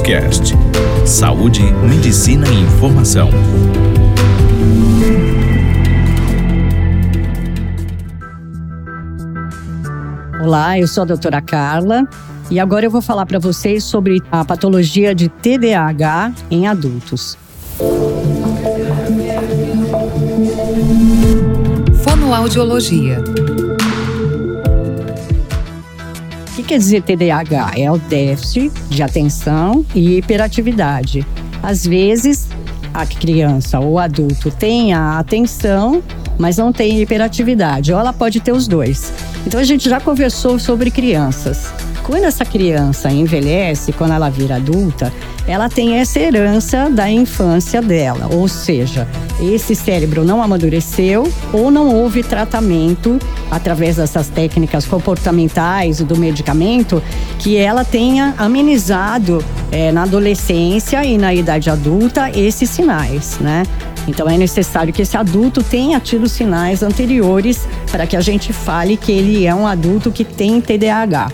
Cast. Saúde, medicina e informação. Olá, eu sou a doutora Carla e agora eu vou falar para vocês sobre a patologia de TDAH em adultos. Fonoaudiologia. Que quer dizer TDAH? É o déficit de atenção e hiperatividade. Às vezes, a criança ou adulto tem a atenção, mas não tem hiperatividade, ou ela pode ter os dois. Então a gente já conversou sobre crianças. Quando essa criança envelhece, quando ela vira adulta, ela tem essa herança da infância dela, ou seja, esse cérebro não amadureceu ou não houve tratamento através dessas técnicas comportamentais do medicamento que ela tenha amenizado é, na adolescência e na idade adulta esses sinais, né? Então é necessário que esse adulto tenha tido sinais anteriores para que a gente fale que ele é um adulto que tem TDAH.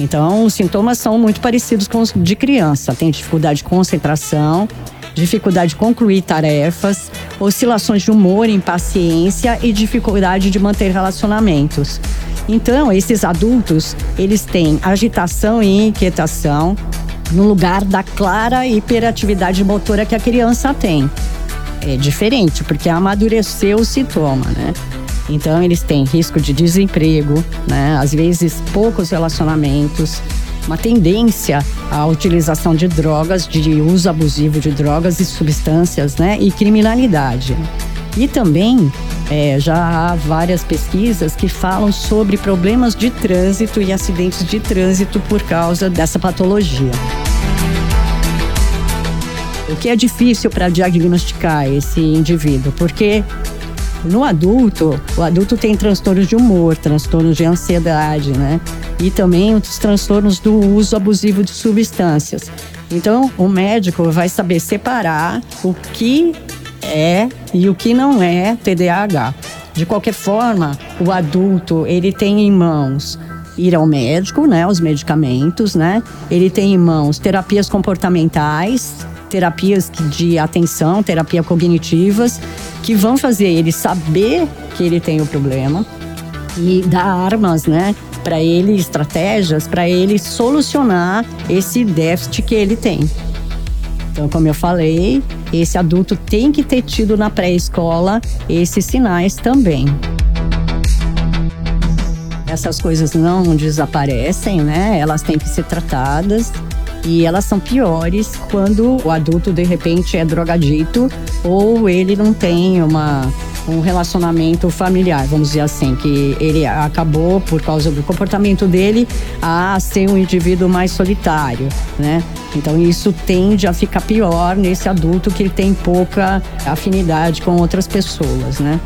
Então, os sintomas são muito parecidos com os de criança. Tem dificuldade de concentração, dificuldade de concluir tarefas, oscilações de humor, impaciência e dificuldade de manter relacionamentos. Então, esses adultos, eles têm agitação e inquietação no lugar da clara hiperatividade motora que a criança tem. É diferente, porque amadureceu o sintoma, né? Então, eles têm risco de desemprego, né? às vezes poucos relacionamentos, uma tendência à utilização de drogas, de uso abusivo de drogas e substâncias, né? E criminalidade. E também é, já há várias pesquisas que falam sobre problemas de trânsito e acidentes de trânsito por causa dessa patologia. O que é difícil para diagnosticar esse indivíduo, porque no adulto, o adulto tem transtornos de humor, transtornos de ansiedade, né? E também os transtornos do uso abusivo de substâncias. Então, o médico vai saber separar o que é e o que não é TDAH. De qualquer forma, o adulto, ele tem em mãos ir ao médico, né, os medicamentos, né? Ele tem em mãos terapias comportamentais, terapias de atenção, terapia cognitivas, que vão fazer ele saber que ele tem o problema e dar armas, né, para ele, estratégias para ele solucionar esse déficit que ele tem. Então, como eu falei, esse adulto tem que ter tido na pré-escola esses sinais também. Essas coisas não desaparecem, né? Elas têm que ser tratadas e elas são piores quando o adulto de repente é drogadito ou ele não tem uma um relacionamento familiar, vamos dizer assim, que ele acabou por causa do comportamento dele a ser um indivíduo mais solitário, né? Então isso tende a ficar pior nesse adulto que tem pouca afinidade com outras pessoas, né?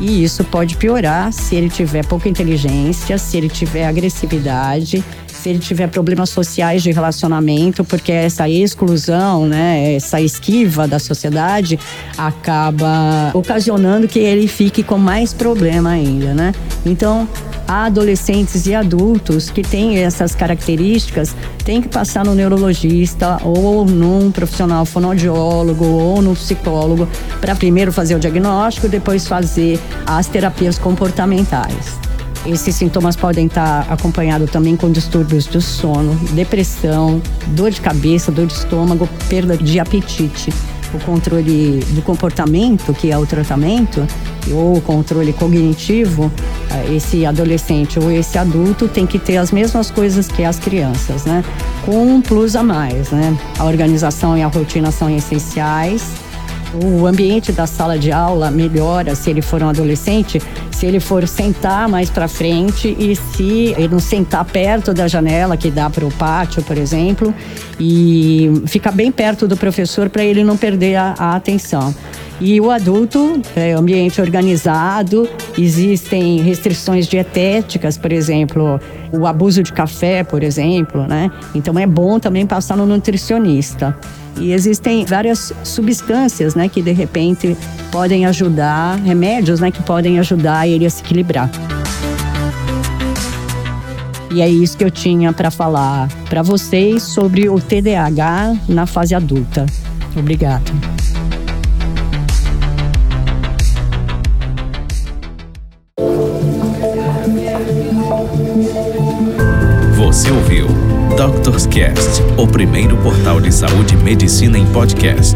E isso pode piorar se ele tiver pouca inteligência, se ele tiver agressividade, se ele tiver problemas sociais de relacionamento, porque essa exclusão, né, essa esquiva da sociedade acaba ocasionando que ele fique com mais problema ainda, né? Então, adolescentes e adultos que têm essas características têm que passar no neurologista ou num profissional fonoaudiólogo ou no psicólogo para primeiro fazer o diagnóstico, depois fazer as terapias comportamentais. Esses sintomas podem estar acompanhados também com distúrbios do sono, depressão, dor de cabeça, dor de estômago, perda de apetite. O controle do comportamento, que é o tratamento, ou o controle cognitivo, eh, esse adolescente ou esse adulto tem que ter as mesmas coisas que as crianças, né? Com um plus a mais, né? A organização e a rotina são essenciais o ambiente da sala de aula melhora se ele for um adolescente, se ele for sentar mais para frente e se ele não sentar perto da janela que dá para o pátio, por exemplo, e ficar bem perto do professor para ele não perder a, a atenção. E o adulto, é ambiente organizado, existem restrições dietéticas, por exemplo, o abuso de café, por exemplo, né? Então é bom também passar no nutricionista. E existem várias substâncias, né, que de repente podem ajudar, remédios, né, que podem ajudar ele a se equilibrar. E é isso que eu tinha para falar para vocês sobre o TDAH na fase adulta. Obrigada. Doctor's Cast, o primeiro portal de saúde e medicina em podcast.